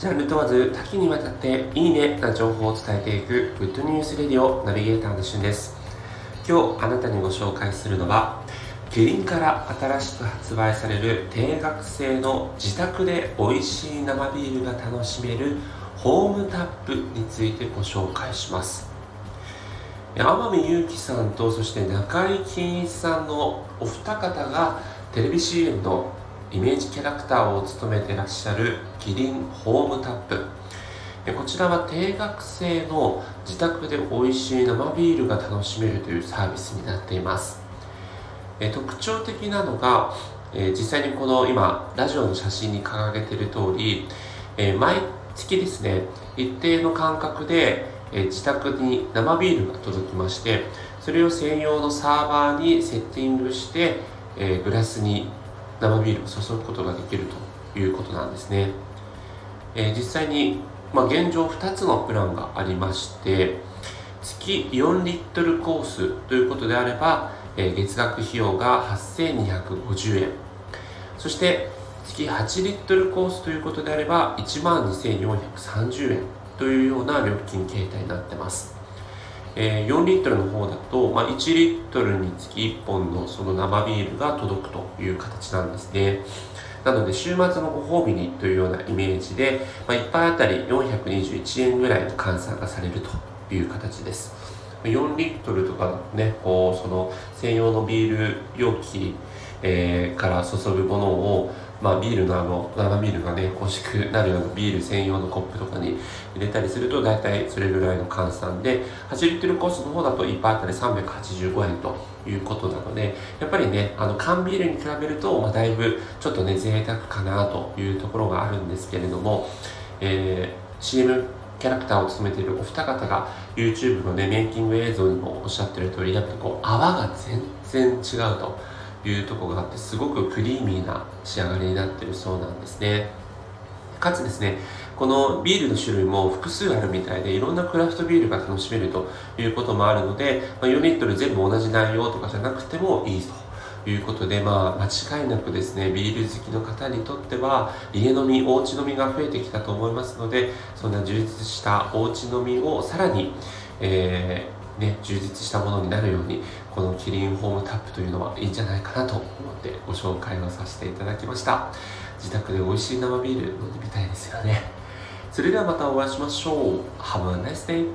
ジャンル問わず多岐にわたっていいねな情報を伝えていくグッドニュースレディオナビゲーターのしゅんです。今日あなたにご紹介するのはキリンから新しく発売される定額制の自宅で美味しい生ビールが楽しめるホームタップについてご紹介します。天海祐希さんとそして中井貴一さんのお二方がテレビ CM のイメージキャラクターを務めてらっしゃるキリンホームタップ。こちらは定額制の自宅で美味しい生ビールが楽しめるというサービスになっています。特徴的なのが実際にこの今ラジオの写真に掲げている通り毎月ですね一定の間隔で自宅に生ビールが届きましてそれを専用のサーバーにセッティングしてグラスに生ビールを注ぐことができるということなんですね、えー、実際に、まあ、現状2つのプランがありまして月4リットルコースということであれば、えー、月額費用が8250円。そして月8リットルコースということであれば1万2430円というような料金形態になってます。えー、4リットルの方だと、まあ、1リットルにつき1本のその生ビールが届くという形なんですね。なので週末のご褒美にというようなイメージで、まあ、1杯あたり421円ぐらいの換算がされるという形です。4リットルとかね、こう、その専用のビール容器、えー、から注ぐものをまあ、ビールのあの生ビールがね欲しくなるようなビール専用のコップとかに入れたりすると大体それぐらいの換算で8リットルコースの方だと1杯あたり385円ということなのでやっぱりねあの缶ビールに比べると、まあ、だいぶちょっとね贅沢かなというところがあるんですけれども、えー、CM キャラクターを務めているお二方が YouTube のねメイキング映像にもおっしゃってる通りやっぱりこう泡が全然違うと。いうとこがあってすごくクリーミーな仕上がりになってるそうなんですね。かつですねこのビールの種類も複数あるみたいでいろんなクラフトビールが楽しめるということもあるので、ま4リットル全部同じ内容とかじゃなくてもいいと。いうことで、まあ、間違いなくですね、ビール好きの方にとっては、家飲み、おうち飲みが増えてきたと思いますので、そんな充実したおうち飲みをさらに、えーね、充実したものになるようにこのキリンホームタップというのはいいんじゃないかなと思ってご紹介をさせていただきました。自宅で美味しい生ビール飲んでみたいですよね。それではまたお会いしましょう。Have a nice day